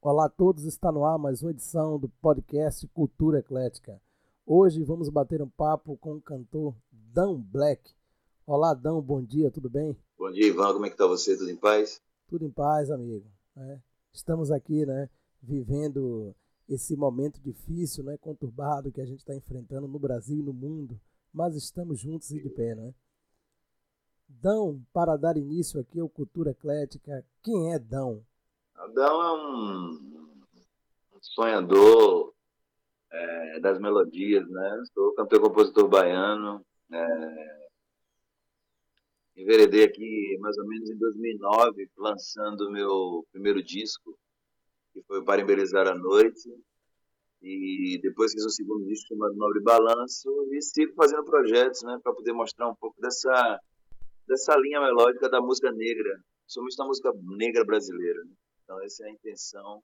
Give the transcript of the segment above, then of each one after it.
Olá a todos, está no ar mais uma edição do podcast Cultura Eclética. Hoje vamos bater um papo com o cantor Dan Black. Olá, Dan, bom dia, tudo bem? Bom dia, Ivan, como é que tá você? Tudo em paz? Tudo em paz, amigo. É, estamos aqui, né, vivendo esse momento difícil, né, conturbado que a gente está enfrentando no Brasil e no mundo, mas estamos juntos e de pé, né? Dão, para dar início aqui ao Cultura Eclética, quem é Dão? Dão é um sonhador é, das melodias, né? Sou cantor e compositor baiano. É, enveredei aqui mais ou menos em 2009, lançando o meu primeiro disco, que foi Para Embelezar a Noite. E depois fiz um segundo disco chamado Nobre Balanço e sigo fazendo projetos, né, para poder mostrar um pouco dessa dessa linha melódica da música negra, somente da música negra brasileira. Né? Então essa é a intenção,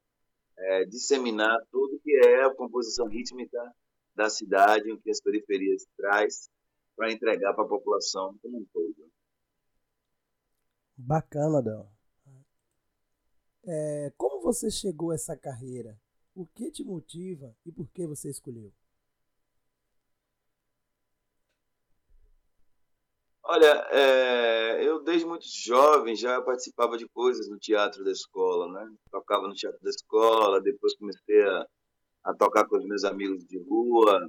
é, disseminar tudo que é a composição rítmica da cidade, o que as periferias traz, para entregar para a população como um todo. Bacana, Del. É, como você chegou a essa carreira? O que te motiva e por que você escolheu? Olha, é, eu desde muito jovem já participava de coisas no teatro da escola, né? Tocava no teatro da escola, depois comecei a, a tocar com os meus amigos de rua,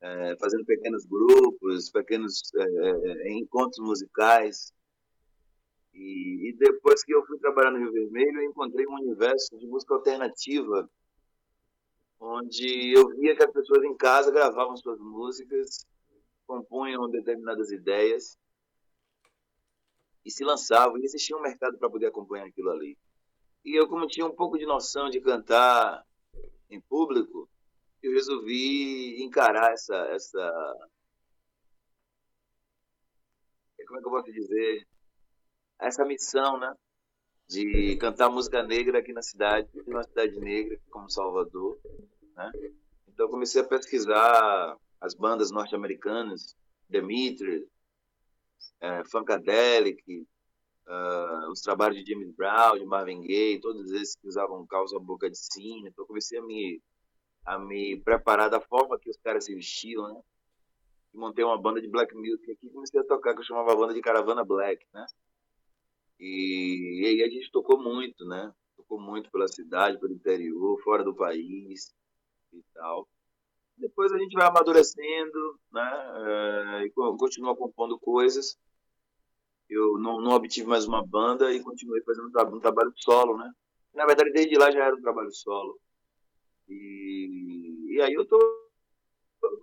é, fazendo pequenos grupos, pequenos é, encontros musicais. E, e, depois que eu fui trabalhar no Rio Vermelho, eu encontrei um universo de música alternativa, onde eu via que as pessoas em casa gravavam suas músicas compunham determinadas ideias e se lançavam, e existia um mercado para poder acompanhar aquilo ali. E eu, como tinha um pouco de noção de cantar em público, eu resolvi encarar essa, essa como é que eu posso dizer, essa missão, né? De cantar música negra aqui na cidade, uma cidade negra como Salvador, né? Então comecei a pesquisar as bandas norte-americanas, Demetrius, é, Funkadelic, uh, os trabalhos de James Brown, de Marvin Gaye, todos esses que usavam calça boca de sino. Então, comecei a me, a me preparar da forma que os caras se vestiam, né? E montei uma banda de black music aqui comecei a tocar, que eu chamava a banda de Caravana Black, né? E, e aí a gente tocou muito, né? Tocou muito pela cidade, pelo interior, fora do país e tal. Depois a gente vai amadurecendo, né? É, e continua compondo coisas. Eu não, não, obtive mais uma banda e continuei fazendo um, trabalho solo, né? Na verdade, desde lá já era um trabalho solo. E, e aí eu tô,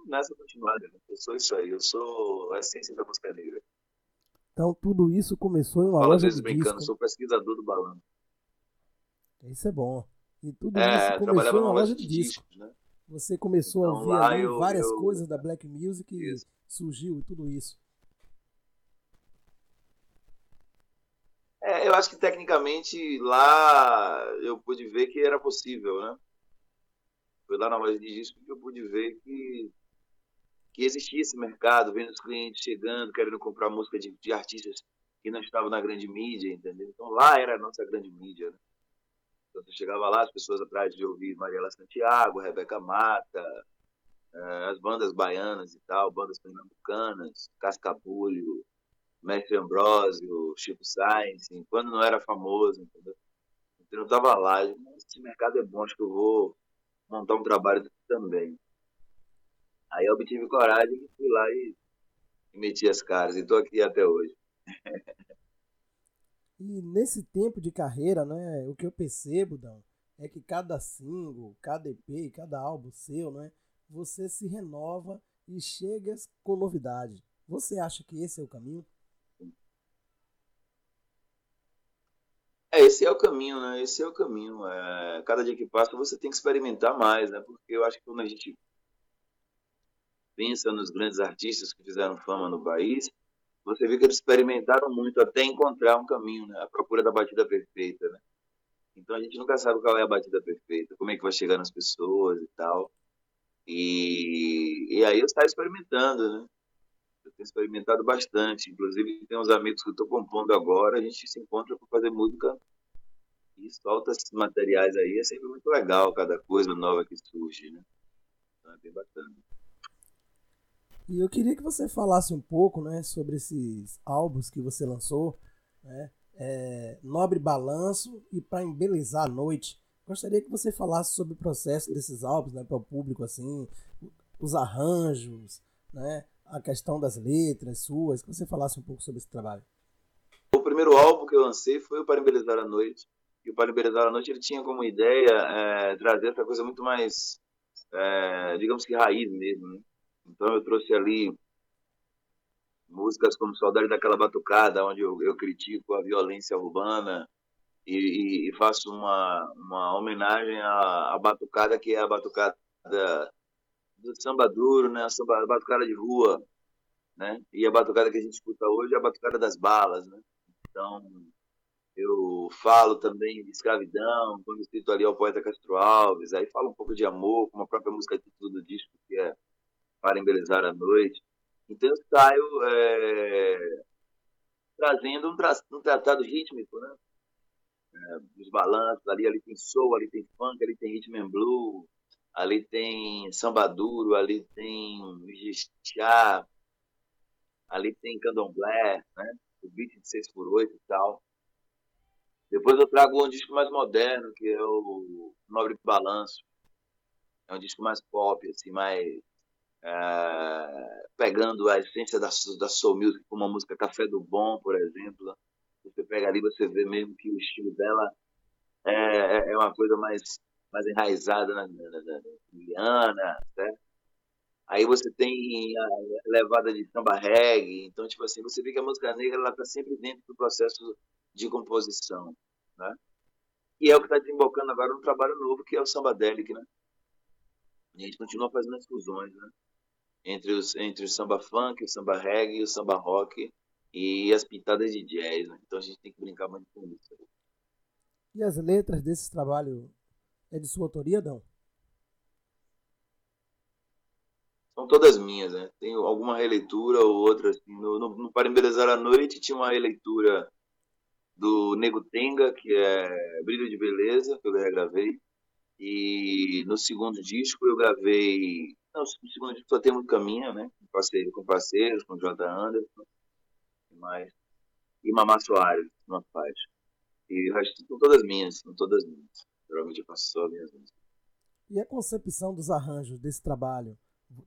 nessa continuada. Né? Eu sou isso aí, eu sou a essência da música negra. Então tudo isso começou em uma Fala, loja às vezes de brincando, disco. sou pesquisador do balão. Isso é bom. E tudo É, isso começou em uma loja de disco. discos, né? Você começou a Então, ouvir lá ali eu- várias eu- coisas da black music e Isso. surgiu e tudo isso. É, eu acho que tecnicamente lá eu pude ver que era possível, né? Foi lá na loja de disco que eu pude ver que, que existia esse mercado, vendo os clientes chegando, querendo comprar música de, de artistas que não estavam na grande mídia, entendeu? Então lá era a nossa grande mídia, né? Então você chegava lá, as pessoas atrás de ouvir Mariela Santiago, Rebeca Mata, eh, as bandas baianas e tal, bandas pernambucanas, Cascabulho, Mestre Ambrósio, Chico Sainz, quando não era famoso, entendeu? Então eu tava lá, eu, "Nossa, esse mercado é bom, acho que eu vou montar um trabalho também. Aí eu obtive coragem e fui lá e, e meti as caras, e tô aqui até hoje. E nesse tempo de carreira, né, o que eu percebo, Dão, é que cada single, cada EP, cada álbum seu, né, você se renova e chega com novidade. Você acha que esse é o caminho? É, esse é o caminho, né? Esse é o caminho. É, cada dia que passa você tem que experimentar mais, né? Porque eu acho que quando a gente pensa nos grandes artistas que fizeram fama no país, você vê que eles experimentaram muito até encontrar um caminho, né? A procura da batida perfeita, né? Então a gente nunca sabe qual é a batida perfeita, como é que vai chegar nas pessoas e tal. E, e aí eu saio experimentando, né? Eu tenho experimentado bastante. Inclusive, tem uns amigos que eu estou compondo agora, a gente se encontra para fazer música e solta esses materiais aí, é sempre muito legal cada coisa nova que surge, né? Então é bem bacana. E eu queria que você falasse um pouco, né, sobre esses álbuns que você lançou, né? É, Nobre Balanço e para embelezar a noite. Gostaria que você falasse sobre o processo desses álbuns, né, para o público assim, os arranjos, né, a questão das letras suas, que você falasse um pouco sobre esse trabalho. O primeiro álbum que eu lancei foi o Para Embelezar a Noite. E o Para Embelezar a Noite ele tinha como ideia é, trazer essa coisa muito mais, é, digamos que raiz mesmo. Né? Então eu trouxe ali músicas como Saudade daquela Batucada, onde eu, eu critico a violência urbana e, e, faço uma, uma homenagem à, à batucada, que é a batucada do samba duro, né? A, samba, a batucada de rua, né? E a batucada que a gente escuta hoje é a batucada das balas, né? Então, eu falo também de escravidão, quando escrito ali ao poeta Castro Alves, aí falo um pouco de amor, como a própria música título do disco, que é Para Embelezar a Noite. Então eu saio é, trazendo um, tra um, tratado rítmico, né? É, os balanços, ali, ali tem soul, ali tem funk, ali tem rhythm and blues, ali tem samba duro, ali tem jixá, ali tem candomblé, né? O beat de 6x8 e tal. Depois eu trago um disco mais moderno, que é o Nobre Balanço. É um disco mais pop, assim, mais é, pegando a essência da, da soul music, como a música Café do Bom, por exemplo. Você pega ali, você vê mesmo que o estilo dela é, é, é uma coisa mais mais enraizada na, na, certo? Aí você tem a levada de samba reggae, então, tipo assim, você vê que a música negra ela está sempre dentro do processo de composição, né? E é o que está desembocando agora no trabalho novo, que é o samba délic, né? a gente continua fazendo as fusões, né? Entre, os, entre o samba funk, o samba reggae, o samba rock e as pintadas de jazz, né? Então a gente tem que brincar muito com isso. E as letras desse trabalho é de sua autoria, não? São todas minhas, né? Tem alguma releitura ou outra. Assim. No, no, no Para Embelezar a Noite tinha uma releitura do Nego Tenga, que é Brilho de Beleza, que eu regravei. E no segundo disco eu gravei. Não, segundo só tem muito caminho, né? Com parceiros, com, parceiros, com J. Anderson e mais. E Mamá Soares, uma faixa. E o resto são todas minhas, são todas minhas. Geralmente eu faço só minhas músicas. E a concepção dos arranjos desse trabalho?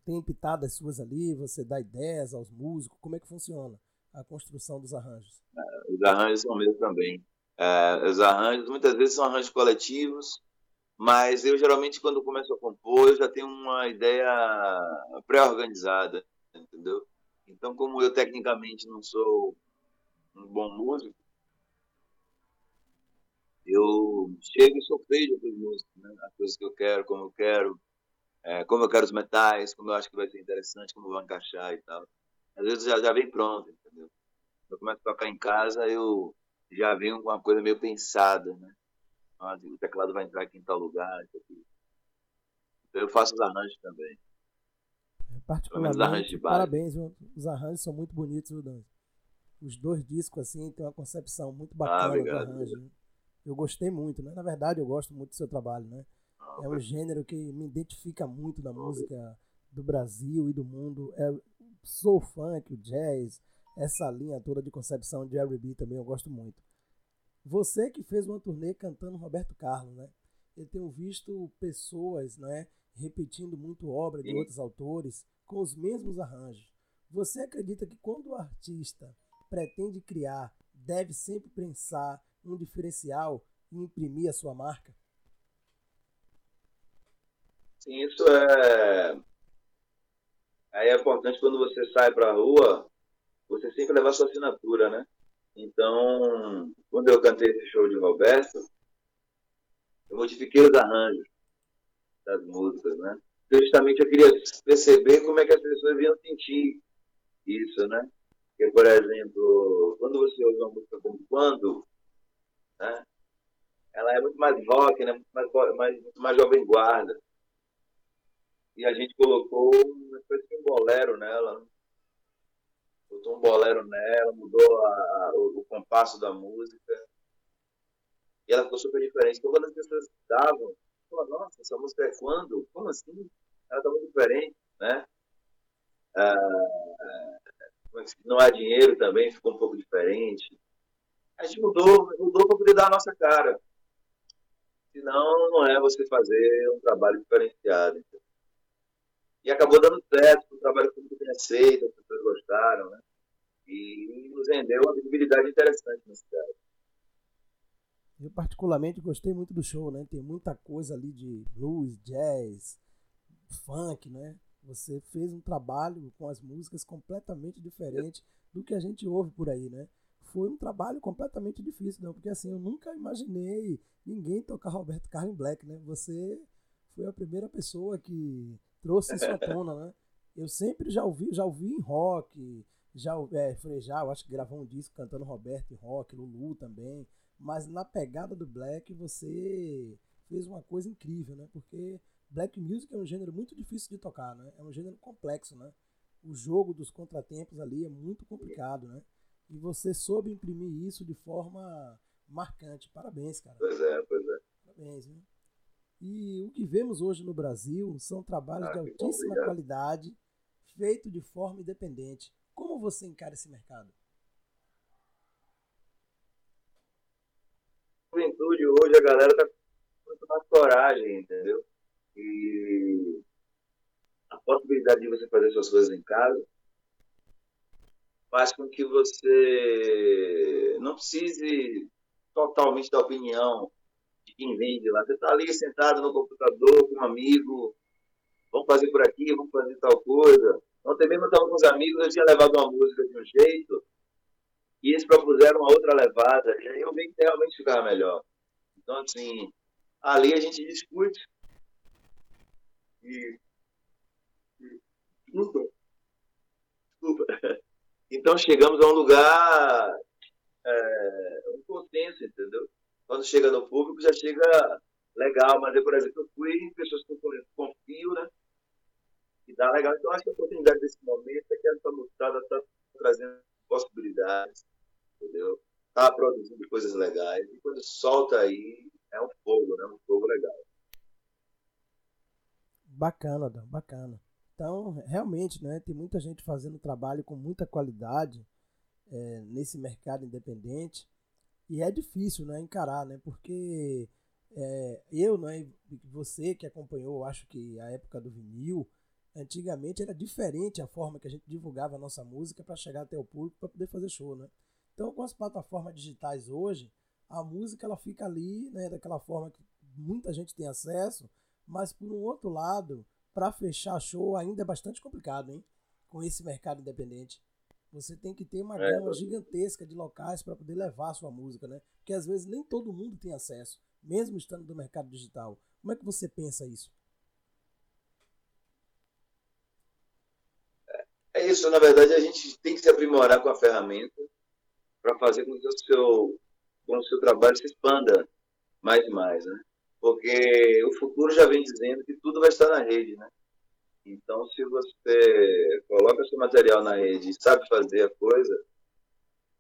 Tem pitadas suas ali? Você dá ideias aos músicos? Como é que funciona a construção dos arranjos? É, os arranjos são meus também. É, os arranjos, muitas vezes são arranjos coletivos, mas eu geralmente, quando começo a compor, eu já tenho uma ideia pré-organizada, entendeu? Então, como eu tecnicamente não sou um bom músico, eu chego e sofrejo as músicas, né? as coisas que eu quero, como eu quero, é, como eu quero os metais, como eu acho que vai ser interessante, como vai encaixar e tal. Às vezes já, já vem pronto, entendeu? Eu começo a tocar em casa, eu já venho com uma coisa meio pensada, né? Ah, o teclado vai entrar aqui em tal lugar. Então eu faço os arranjos também. É, particularmente, arranjos parabéns, os arranjos são muito bonitos, viu? Os dois discos, assim, tem uma concepção muito ah, bacana ah, do arranjo. Né? eu gostei muito, né? Na verdade, eu gosto muito do seu trabalho, né? É um gênero que me identifica muito na música do Brasil e do mundo. É soul funk, o jazz, essa linha toda de concepção de R&B também eu gosto muito. Você que fez uma turnê cantando Roberto Carlos, né? Eu tenho visto pessoas, né, repetindo muito obra de outros autores com os mesmos arranjos. Você acredita que quando o artista pretende criar, deve sempre pensar um diferencial e imprimir a sua marca? Sim, isso é. Aí é importante quando você sai para a rua, você sempre levar sua assinatura, né? Então, quando eu cantei esse show de Roberto, eu modifiquei os arranjos das músicas, né? Justamente eu queria perceber como é que as pessoas iam sentir isso, né? Porque, por exemplo, quando você ouve uma música como Quando, né? Ela é muito mais rock, né? muito, mais, mais, muito mais jovem guarda. E a gente colocou uma espécie de um bolero nela. Né? Botou um bolero nela, mudou a, o, o compasso da música. E ela ficou super diferente. Então, quando as pessoas davam, nossa, essa música é quando? Como assim? Ela tá muito diferente, né? Ah, não há dinheiro também, ficou um pouco diferente. A gente mudou, mudou para poder dar a nossa cara. Senão, não é você fazer um trabalho diferenciado. E acabou dando certo, o trabalho foi muito bem aceito, as pessoas gostaram, né? E nos rendeu uma visibilidade interessante na cidade. Eu particularmente gostei muito do show, né? Tem muita coisa ali de blues, jazz, funk, né? Você fez um trabalho com as músicas completamente diferente do que a gente ouve por aí, né? Foi um trabalho completamente difícil, não, porque assim, eu nunca imaginei ninguém tocar Roberto Carlos Black, né? Você foi a primeira pessoa que trouxe isso à tona, né? Eu sempre já ouvi, já ouvi em rock, já é, Frejá, eu acho que gravou um disco cantando Roberto em rock, Lulu também, mas na pegada do Black você fez uma coisa incrível, né? Porque black music é um gênero muito difícil de tocar, né? É um gênero complexo, né? O jogo dos contratempos ali é muito complicado, né? E você soube imprimir isso de forma marcante. Parabéns, cara. Pois é, pois é. Parabéns, né? E o que vemos hoje no Brasil são trabalhos ah, de altíssima bom, qualidade, feito de forma independente. Como você encara esse mercado? Juventude hoje a galera tá com muito mais coragem, entendeu? E a possibilidade de você fazer suas coisas em casa faz com que você não precise totalmente da opinião quem vende lá. Você está ali sentado no computador com um amigo, vamos fazer por aqui, vamos fazer tal coisa. Ontem mesmo eu estava com os amigos, eu tinha levado uma música de um jeito e eles propuseram uma outra levada, e aí eu vi que realmente ficava melhor. Então, assim, ali a gente discute e. Desculpa. Desculpa. Então chegamos a um lugar, é, um consenso, entendeu? Quando chega no público já chega legal, mas eu, por exemplo, eu fui em pessoas que eu confio, né? E dá legal. Então acho que a oportunidade desse momento é que essa mostrada está trazendo possibilidades, entendeu? Está produzindo coisas legais. E quando solta aí, é um fogo, né? Um fogo legal. Bacana, Dan, bacana. Então, realmente, né, tem muita gente fazendo trabalho com muita qualidade é, nesse mercado independente e é difícil, né, encarar, né, porque é, eu, né, você que acompanhou, acho que a época do vinil, antigamente era diferente a forma que a gente divulgava a nossa música para chegar até o público para poder fazer show, né? Então, com as plataformas digitais hoje, a música ela fica ali, né, daquela forma que muita gente tem acesso, mas por um outro lado, para fechar show ainda é bastante complicado, hein? Com esse mercado independente. Você tem que ter uma é, gama gigantesca de locais para poder levar a sua música, né? Porque às vezes nem todo mundo tem acesso, mesmo estando no mercado digital. Como é que você pensa isso? É isso, na verdade, a gente tem que se aprimorar com a ferramenta para fazer com que o seu, com o seu trabalho se expanda mais e mais, né? porque o futuro já vem dizendo que tudo vai estar na rede, né? Então, se você coloca seu material na rede e sabe fazer a coisa,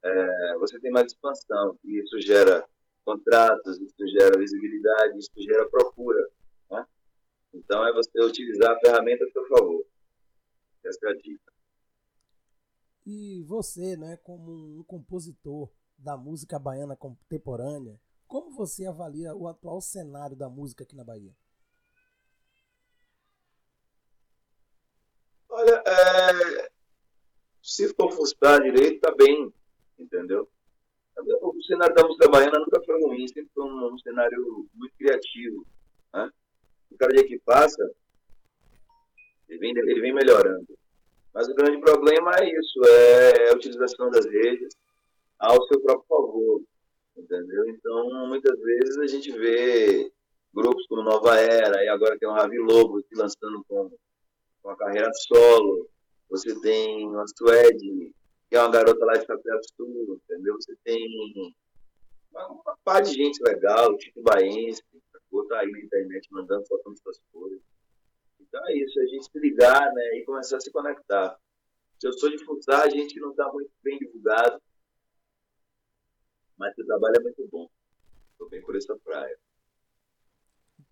é, você tem mais expansão. E isso gera contratos, isso gera visibilidade, isso gera procura. Né? Então, é você utilizar a ferramenta a seu favor. Essa é a dica. E você, né, como um compositor da música baiana contemporânea, como você avalia o atual cenário da música aqui na Bahia? Olha, é, se for fuçar direito, tá bem, entendeu? O cenário da música baiana nunca foi ruim, sempre foi um, um cenário muito criativo. Né? O cada dia que passa, ele vem, ele vem melhorando. Mas o grande problema é isso, é a utilização das redes ao seu próprio favor entendeu? Então, muitas vezes a gente vê grupos como Nova Era, e agora tem o Ravi Lobo se lançando com, com a carreira solo, você tem uma Suede, que é uma garota lá de Capel Sul, entendeu? Você tem uma, uma par de gente legal, tipo Baense, tá aí na internet mandando, soltando suas coisas. Então é isso, a gente se ligar né, e começar a se conectar. Se eu sou de futsal, a gente não está muito bem divulgado, mas o trabalho é muito bom. Estou bem por essa praia.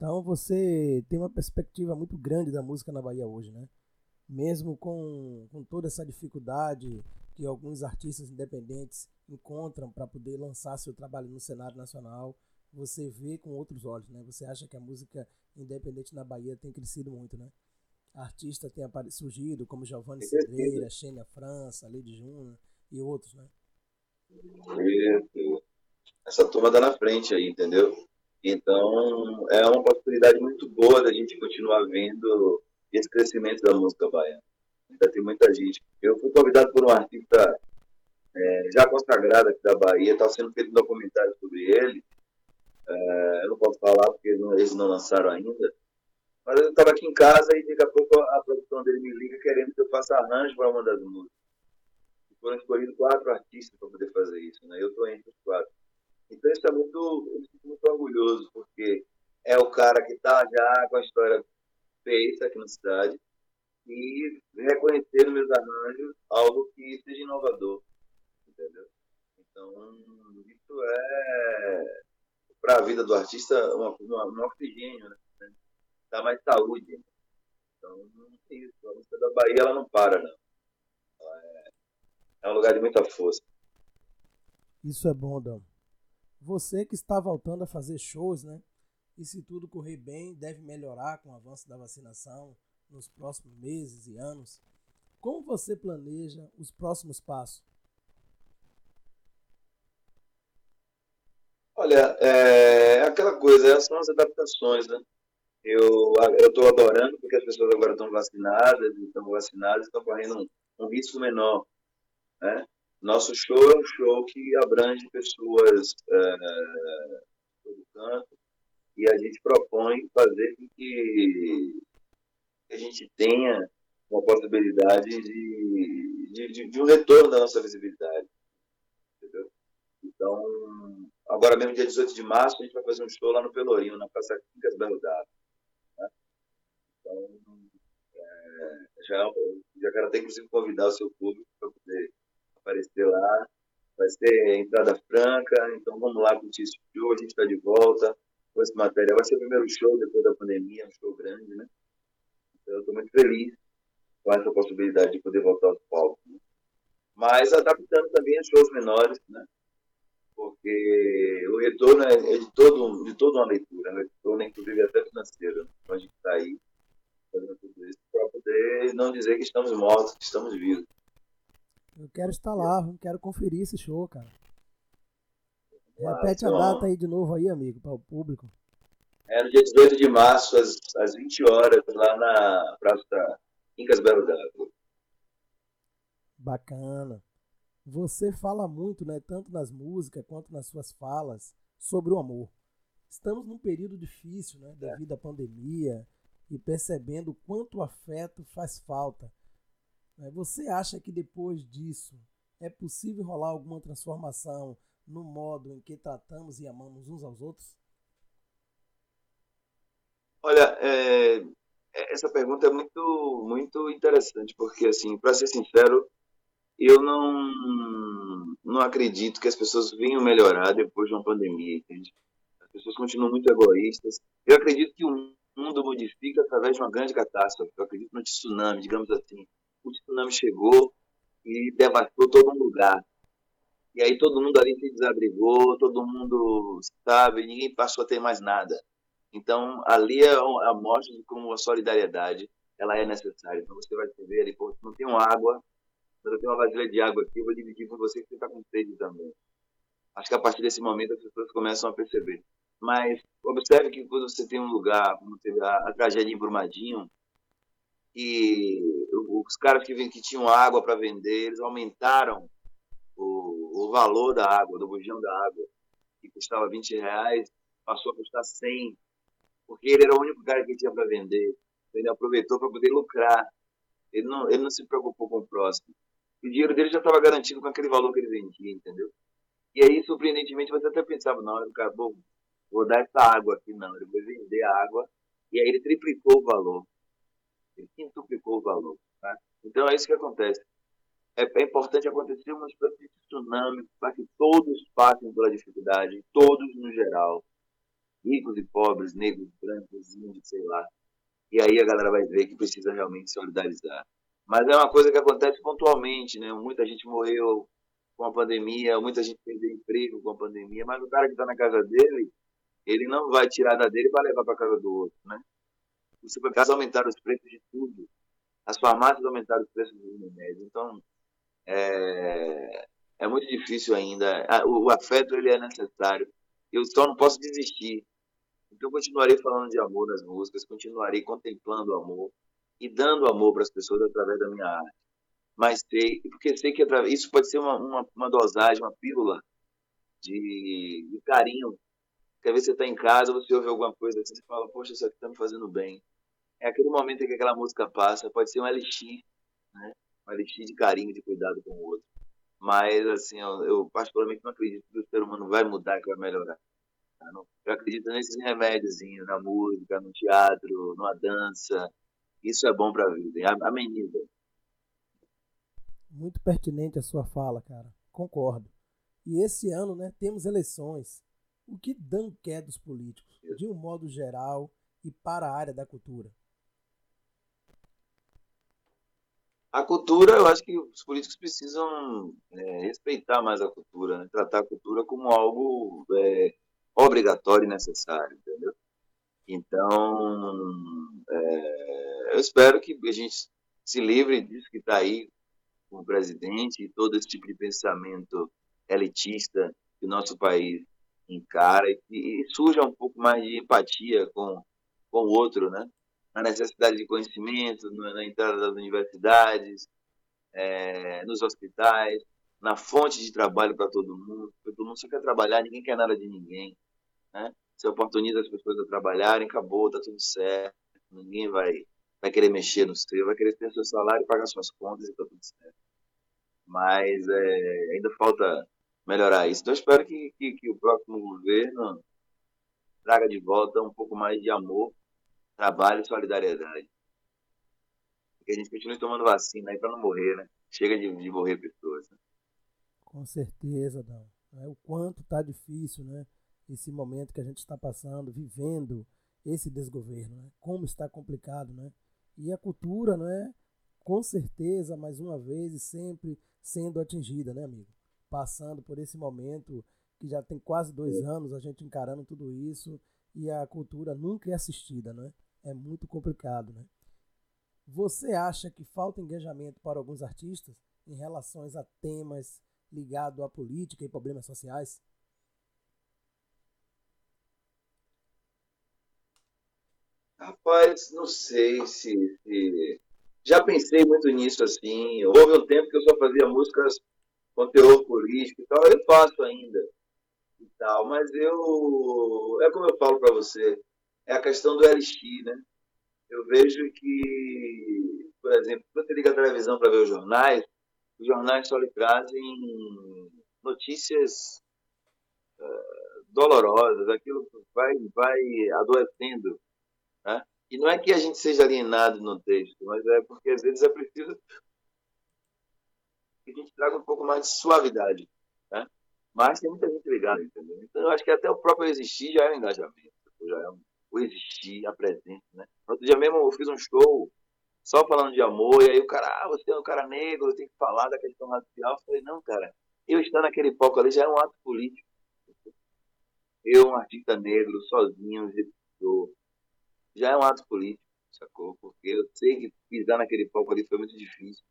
Então você tem uma perspectiva muito grande da música na Bahia hoje, né? Mesmo com, com toda essa dificuldade que alguns artistas independentes encontram para poder lançar seu trabalho no cenário nacional, você vê com outros olhos, né? Você acha que a música independente na Bahia tem crescido muito, né? Artistas têm surgido, como Giovanni Cidreira, Xênia França, Lady Juna e outros, né? Essa turma tá na frente aí, entendeu? Então, é uma possibilidade muito boa da gente continuar vendo esse crescimento da música baiana. Ainda tem muita gente. Eu fui convidado por um artista é, já consagrado aqui da Bahia, está sendo feito um documentário sobre ele. É, eu não posso falar porque eles não lançaram ainda. Mas eu estava aqui em casa e daqui a pouco a produção dele me liga querendo que eu faça arranjo para uma das músicas. E foram escolhidos quatro artistas para poder fazer isso, né? Eu estou entre os quatro. Então isso é muito, eu fico muito orgulhoso, porque é o cara que está já com a história feita aqui na cidade e reconhecer nos meus arranjos algo que seja inovador, entendeu? Então, isso é, para a vida do artista, uma, uma, um oxigênio, né? Dá mais saúde. Então, isso. A música da Bahia, ela não para, não. É, é um lugar de muita força. Isso é bom, Dom. Você que está voltando a fazer shows, né? E se tudo correr bem, deve melhorar com o avanço da vacinação nos próximos meses e anos. Como você planeja os próximos passos? Olha, é, é aquela coisa, são as adaptações, né? Eu estou adorando porque as pessoas agora estão vacinadas, estão vacinadas, estão correndo um, um risco menor, né? Nosso show é um show que abrange pessoas é, todo canto e a gente propõe fazer com que a gente tenha uma possibilidade de, de, de, de um retorno da nossa visibilidade. Entendeu? Então, agora mesmo, dia 18 de março, a gente vai fazer um show lá no Pelourinho, na Praça Quincas Belo Dado. Né? Então, é, já, já quero até, inclusive, convidar o seu público para poder aparecer lá. Vai ser entrada franca, então vamos lá curtir esse show, a gente está de volta com esse material. Vai ser o primeiro show depois da pandemia, um show grande, né? Então eu estou muito feliz com essa possibilidade de poder voltar aos palcos. Né? Mas adaptando também a shows menores, né? Porque o retorno é, é de, todo, de toda uma leitura, né? retorno é inclusive até financeiro. Né? Então a gente está aí fazendo tudo isso para poder não dizer que estamos mortos, que estamos vivos. Eu quero estar lá, quero conferir esse show, cara. Repete a data aí de novo aí, amigo, para o público. É no dia 18 de março, às, às 20 horas, lá na Praça Incas Belo D'Água. Bacana. Você fala muito, né, tanto nas músicas quanto nas suas falas, sobre o amor. Estamos num período difícil, né, devido à pandemia, e percebendo o quanto o afeto faz falta? Você acha que depois disso é possível rolar alguma transformação no modo em que tratamos e amamos uns aos outros? Olha, é, é essa pergunta é muito, muito interessante, porque, assim, para ser sincero, eu não, não acredito que as pessoas venham melhorar depois de uma pandemia, entende? As pessoas continuam muito egoístas. Eu acredito que o mundo modifica através de uma grande catástrofe. Eu acredito no tsunami, digamos assim o tsunami chegou e devastou todo um lugar. E aí todo mundo ali se desabrigou, todo mundo, sabe, ninguém passou a ter mais nada. Então, ali é a mostra de como a solidariedade ela é necessária. Então, você vai ver ali, pô, não tem água, mas eu tenho uma vasilha de água aqui, eu vou dividir com você que você está com sede também. Acho que a partir desse momento as pessoas começam a perceber. Mas observe que quando você tem um lugar, como teve a, a tragédia em Brumadinho, e os caras que, que tinham água para vender, eles aumentaram o, o, valor da água, do bujão da água, que custava 20 reais, passou a custar 100, porque ele era o único cara que tinha para vender. Ele aproveitou para poder lucrar. Ele não, ele não se preocupou com o próximo. O dinheiro dele já estava garantido com aquele valor que ele vendia, entendeu? E aí, surpreendentemente, você até pensava, não, ele cara, bom, vou dar essa água aqui, não, ele vai vender a água, e aí ele triplicou o valor ele quintuplicou o valor. Tá? Então é isso que acontece. é, é importante acontecer uma espécie de tsunami para que todos passem pela dificuldade, todos no geral, ricos e pobres, negros, brancos, índios, sei lá. E aí a galera vai ver que precisa realmente solidarizar. Mas é uma coisa que acontece pontualmente, né? Muita gente morreu com a pandemia, muita gente perdeu emprego com a pandemia, mas o cara que está na casa dele, ele não vai tirar da dele para levar para casa do outro, né? Os supermercados aumentaram os preços de tudo. As farmácias aumentaram os preços dos remédios. Então, é, é muito difícil ainda. O, o afeto ele é necessário. Eu só não posso desistir. Então, continuarei falando de amor nas músicas, continuarei contemplando o amor e dando amor para as pessoas através da minha arte. Mas sei, porque sei que isso pode ser uma, uma, uma dosagem, uma pílula de, de carinho. Quer ver você está em casa, você ouve alguma coisa assim, você fala, poxa, isso aqui está me fazendo bem. É aquele momento em que aquela música passa, pode ser um elixir, né? um elixir de carinho, de cuidado com o outro. Mas, assim, eu, eu particularmente não acredito que o ser humano vai mudar, que vai melhorar. Eu acredito nesses remédios, na música, no teatro, numa dança. Isso é bom para a vida, ameniza. Muito pertinente a sua fala, cara. Concordo. E esse ano, né, temos eleições. O que dão quer dos políticos, de um modo geral e para a área da cultura? A cultura, eu acho que os políticos precisam é, respeitar mais a cultura, né? tratar a cultura como algo é, obrigatório e necessário, entendeu? Então, é, eu espero que a gente se livre disso que está aí com o presidente e todo esse tipo de pensamento elitista que o nosso país encara e, e surja um pouco mais de empatia com, com o outro, né? Na necessidade de conhecimento, na entrada das universidades, é, nos hospitais, na fonte de trabalho para todo mundo, todo mundo só quer trabalhar, ninguém quer nada de ninguém. Né? Você oportuniza as pessoas a trabalharem, acabou, tá tudo certo. Ninguém vai, vai querer mexer no seu, vai querer ter seu salário pagar suas contas e tá tudo certo. Mas é, ainda falta melhorar isso. Então, eu espero que, que, que o próximo governo traga de volta um pouco mais de amor, trabalho e solidariedade. Que a gente continue tomando vacina aí para não morrer, né? Chega de, de morrer pessoas. Né? Com certeza, Dão. É, o quanto tá difícil, né? esse momento que a gente está passando, vivendo esse desgoverno, né? como está complicado, né? E a cultura, né? Com certeza, mais uma vez e sempre sendo atingida, né, amigo? Passando por esse momento que já tem quase dois anos a gente encarando tudo isso e a cultura nunca é assistida, né? É muito complicado, né? Você acha que falta engajamento para alguns artistas em relação a temas ligados à política e problemas sociais? Rapaz, não sei se, se, Já pensei muito nisso assim. Houve um tempo que eu só fazia músicas com teor político e tal. Eu faço ainda e tal, mas eu. É como eu falo para você, é a questão do LX, né? Eu vejo que, por exemplo, quando você liga a televisão para ver os jornais, os jornais só lhe trazem notícias uh, dolorosas, aquilo vai, vai adoecendo né? E não é que a gente seja alienado no texto, mas é porque às vezes é preciso que a gente traga um pouco mais de suavidade. Né? Mas tem muita gente ligada, entendeu? Então eu acho que até o próprio existir já é um engajamento, já é um, o existir, a presença. Né? Outro dia mesmo eu fiz um show só falando de amor, e aí o cara, ah, você é um cara negro, tem que falar da questão racial. Eu falei, não, cara, eu estar naquele palco ali já é um ato político. Eu, um artista negro, sozinho, já é um ato político, sacou? Porque eu sei que pisar naquele palco ali foi muito difícil.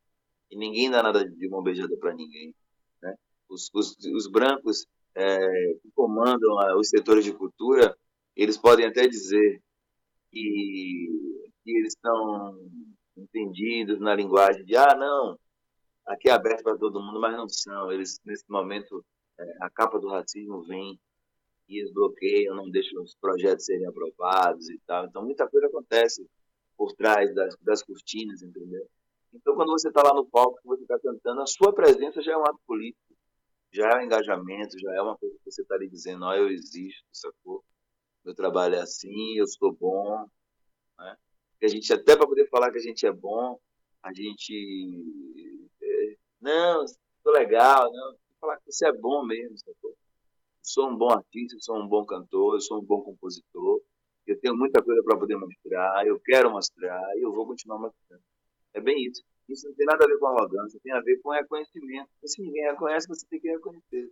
E ninguém dá nada de mão beijada para ninguém. Né? Os, os, os brancos é, que comandam a, os setores de cultura, eles podem até dizer que, que eles estão entendidos na linguagem de, ah, não, aqui é aberto para todo mundo, mas não são. Eles, nesse momento, é, a capa do racismo vem e eles bloqueiam, não deixam os projetos serem aprovados e tal. Então, muita coisa acontece por trás das, das cortinas, entendeu? Então, quando você está lá no palco, você está cantando, a sua presença já é um ato político, já é um engajamento, já é uma coisa que você está ali dizendo, ó, oh, eu existo, sacou? Meu trabalho é assim, eu sou bom, né? A gente, até para poder falar que a gente é bom, a gente é, Não, tô legal, não. Falar que você é bom mesmo, sacou? Sou um bom artista, sou um bom cantor, sou um bom compositor. Eu tenho muita coisa para poder mostrar, eu quero mostrar e eu vou continuar mostrando. É bem isso. Isso não tem nada a ver com arrogância, tem a ver com reconhecimento. Se ninguém reconhece, você tem que reconhecer.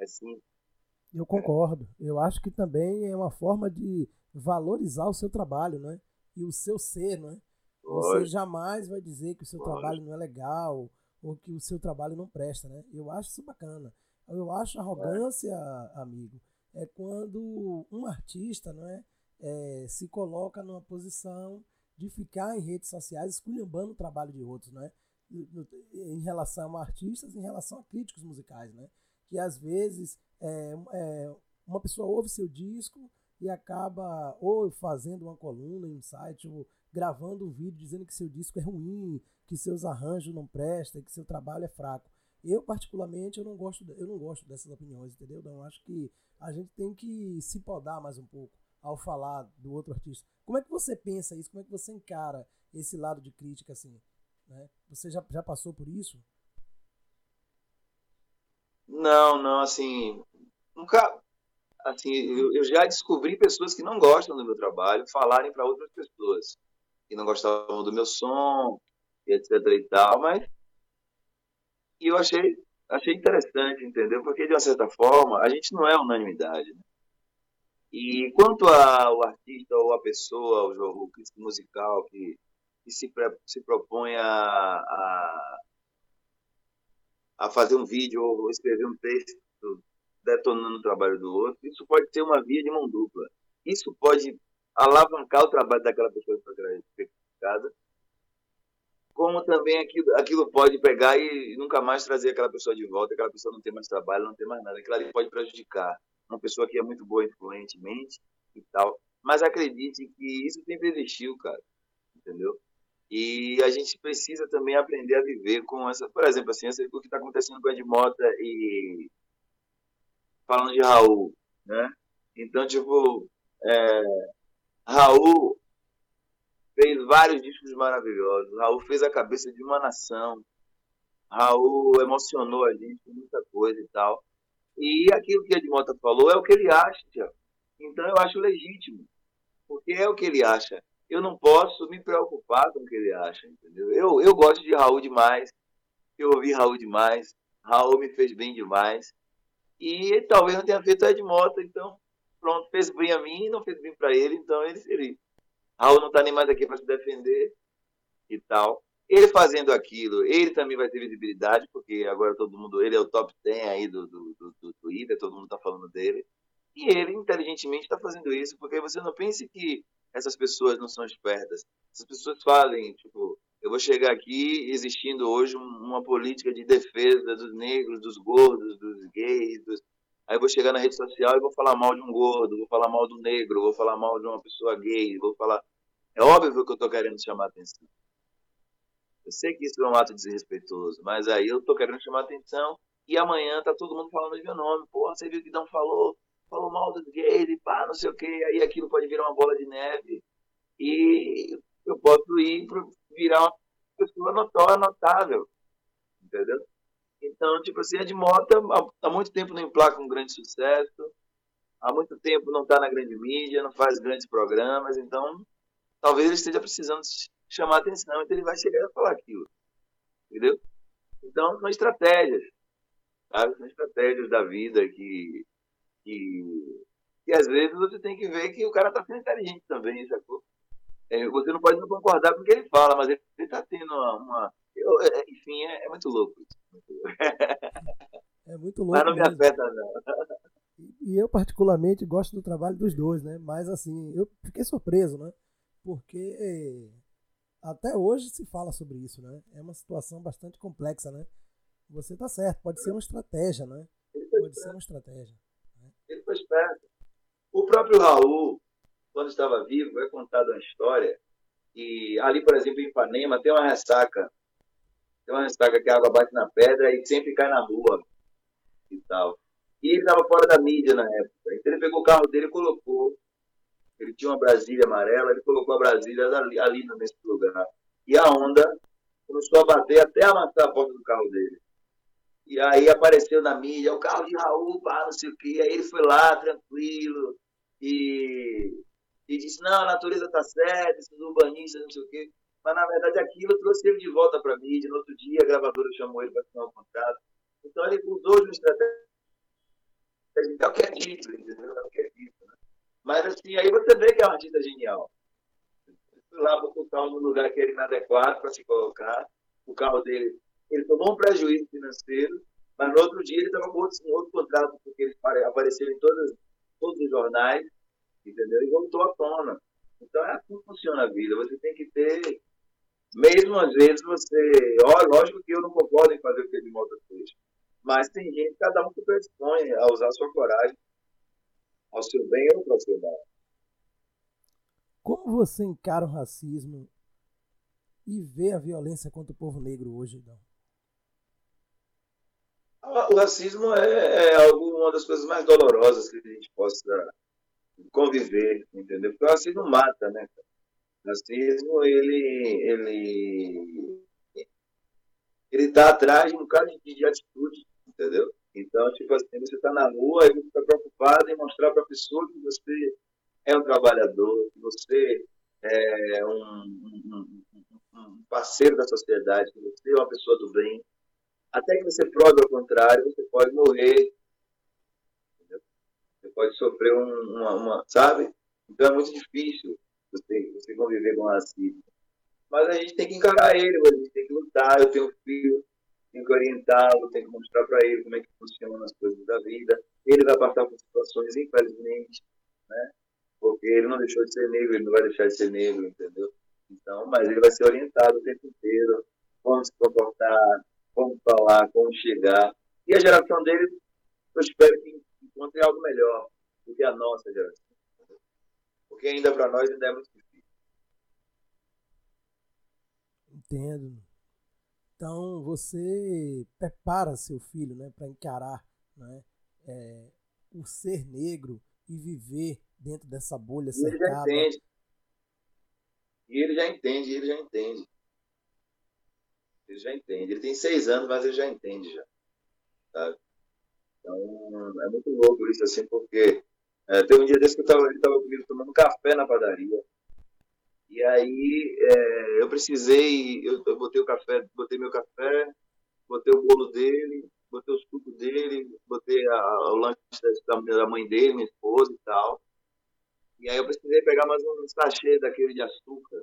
É simples. Eu concordo. Eu acho que também é uma forma de valorizar o seu trabalho, né? E o seu ser, né? Você jamais vai dizer que o seu Pode. trabalho não é legal ou que o seu trabalho não presta, né? Eu acho isso bacana. Eu acho arrogância, é. amigo, é quando um artista, não é, é, se coloca numa posição de ficar em redes sociais esculhambando o trabalho de outros, né? Em relação a artistas, em relação a críticos musicais, né? Que às vezes é, é, uma pessoa ouve seu disco e acaba ou fazendo uma coluna em um site ou gravando um vídeo dizendo que seu disco é ruim, que seus arranjos não prestam, que seu trabalho é fraco. Eu particularmente eu não gosto, eu não gosto dessas opiniões, entendeu? Então, eu acho que a gente tem que se podar mais um pouco ao falar do outro artista. Como é que você pensa isso? Como é que você encara esse lado de crítica assim? Né? Você já, já passou por isso? Não, não, assim, nunca, assim, eu, eu já descobri pessoas que não gostam do meu trabalho falarem para outras pessoas que não gostavam do meu som, etc e tal, mas e eu achei achei interessante, entendeu? Porque de uma certa forma a gente não é unanimidade. Né? E quanto ao artista ou a pessoa, o, o crítico musical que, que se, se propõe a, a, a, fazer um vídeo ou escrever um texto detonando o trabalho do outro, isso pode ser uma via de mão dupla. Isso pode alavancar o trabalho daquela pessoa que foi criticada, como também aquilo, aquilo pode pegar e nunca mais trazer aquela pessoa de volta, aquela pessoa não tem mais trabalho, não tem mais nada. Aquilo ali pode prejudicar uma pessoa que é muito boa influentemente e tal. Mas acredite que isso sempre existiu, cara. Entendeu? E a gente precisa também aprender a viver com essa. Por exemplo, assim, o que está acontecendo com a Ed Mota e. Falando de Raul, né? Então, tipo, é... Raul fez vários discos maravilhosos. Raul fez a cabeça de uma nação. Raul emocionou a gente com muita coisa e tal. E aquilo que Edmota falou é o que ele acha. Então eu acho legítimo, porque é o que ele acha. Eu não posso me preocupar com o que ele acha, entendeu? Eu, eu gosto de Raul demais, eu ouvi Raul demais, Raul me fez bem demais, e talvez não tenha feito a Edmota, então pronto, fez bem a mim e não fez bem para ele, então ele, ele Raul não está nem mais aqui para se defender e tal. Ele fazendo aquilo, ele também vai ter visibilidade, porque agora todo mundo, ele é o top 10 aí do, do, do, do Twitter, todo mundo está falando dele. E ele, inteligentemente, está fazendo isso, porque você não pense que essas pessoas não são espertas. Essas pessoas falem, tipo, eu vou chegar aqui existindo hoje uma política de defesa dos negros, dos gordos, dos gays, dos... aí vou chegar na rede social e vou falar mal de um gordo, vou falar mal do negro, vou falar mal de uma pessoa gay, vou falar... É óbvio que eu estou querendo chamar atenção. Eu sei que isso é um ato desrespeitoso, mas aí eu tô querendo chamar atenção e amanhã tá todo mundo falando de meu nome. Porra, você viu que não falou? Falou mal dos gays e pá, não sei o quê. Aí aquilo pode virar uma bola de neve e eu posso ir para virar uma pessoa notória, notável. Entendeu? Então, tipo assim, a de Mota há muito tempo não emplaca um grande sucesso, há muito tempo não está na grande mídia, não faz grandes programas, então talvez ele esteja precisando chamar atenção, então ele vai chegar e falar aquilo. Entendeu? Então, são estratégias. Sabe? São estratégias da vida que, que, que às vezes você tem que ver que o cara está sendo inteligente também, sacou? É, você não pode não concordar com o que ele fala, mas ele está tendo uma. uma eu, é, enfim, é, é, muito louco isso. É muito louco. Mas não me afeta, não. E eu, particularmente, gosto do trabalho dos dois, né? Mas, assim, eu fiquei surpreso, né? Porque até hoje se fala sobre isso, né? É uma situação bastante complexa, né? Você está certo, pode ser uma estratégia, né? Pode ser uma estratégia. Ele foi esperto. O próprio Raul, quando estava vivo, é contado uma história e ali, por exemplo, em Ipanema, tem uma ressaca. Tem uma ressaca que a água bate na pedra e sempre cai na rua e tal. E ele estava fora da mídia na época. Então ele pegou o carro dele e colocou ele tinha uma Brasília amarela, ele colocou a Brasília ali, ali nesse lugar. E a onda começou a bater até amassar a porta do carro dele. E aí apareceu na mídia, o carro de Raul, pá, não sei o quê. Aí ele foi lá, tranquilo, e, e disse, não, a natureza tá certa, esses urbanistas, não sei o quê. Mas, na verdade, aquilo trouxe ele de volta para a mídia. No outro dia, a gravadora chamou ele para assinar o contrato. Então, ele usou de uma estratégia é o que é dito, entendeu? É o que é dito. Né? Mas, assim, aí você vê que é um artista genial. Fui lá, botou o carro no lugar que era inadequado para se colocar. O carro dele, ele tomou um prejuízo financeiro, mas no outro dia ele estava com outro, um outro contrato, porque ele apareceu em todas, todos os jornais, entendeu? E voltou à tona. Então é assim que funciona a vida. Você tem que ter, mesmo às vezes você, ó, lógico que eu não concordo em fazer o que ele mostra fez, mas tem gente, cada um que predispõe a usar a sua coragem ao seu bem ou para o seu mal. Como você encara o racismo e vê a violência contra o povo negro hoje, então? O racismo é, é uma das coisas mais dolorosas que a gente possa conviver, entendeu? Porque o racismo mata, né? O racismo, ele, ele, ele tá atrás de um bocado de, de atitude, entendeu? Então, tipo assim, você está na rua e você está preocupado em mostrar para a pessoa que você é um trabalhador, que você é um, um, um, parceiro da sociedade, que você é uma pessoa do bem. Até que você prove ao contrário, você pode morrer, entendeu? você pode sofrer uma, uma, sabe? Então é muito difícil você, você conviver com o racismo. Mas a gente tem que encarar ele, a gente tem que lutar. Eu tenho um filho, tenho que orientá-lo, tenho que mostrar para ele como é que funcionam as coisas da vida. Ele vai passar por situações, infelizmente, né? porque ele não deixou de ser negro, ele não vai deixar de ser negro, entendeu? Então, mas ele vai ser orientado o tempo inteiro, como se comportar, como falar, como chegar. E a geração dele, eu espero que encontre algo melhor do que a nossa geração. Porque ainda para nós ainda é muito difícil. Entendo. Então você prepara seu filho né, para encarar né, é, o ser negro e viver dentro dessa bolha e Ele já entende. E ele já entende, ele já entende. Ele já entende. Ele tem seis anos, mas ele já entende já. Sabe? Então, é muito louco isso, assim, porque é, teve um dia desse que eu tava, ele estava comigo tomando café na padaria. E aí é, eu precisei, eu, eu, botei o café, botei meu café, botei o bolo dele, botei o suco dele, botei a, a, o lanche da, da mãe dele, minha esposa e tal. E aí eu precisei pegar mais um sachê daquele de açúcar.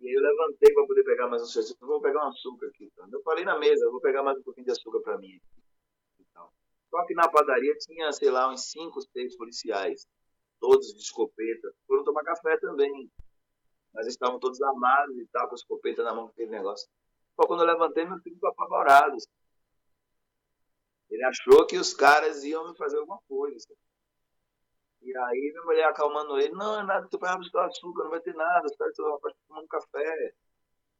E aí eu levantei para poder pegar mais um sachê. Eu vou pegar um açúcar aqui. Então. Eu falei na mesa, vou pegar mais um pouquinho de açúcar para mim. Então. Só que na padaria tinha, sei lá, uns cinco, seis policiais, todos de escopeta. Foram tomar café também. Mas eles estavam todos armados e tal, com a escopeta na mão, com aquele negócio. Só quando eu levantei, meu filho ficou apavorado. Ele achou que os caras iam me fazer alguma coisa. Sabe? E aí minha mulher acalmando ele, não, é nada, tu vai buscar açúcar, não vai ter nada, você vai tomar um café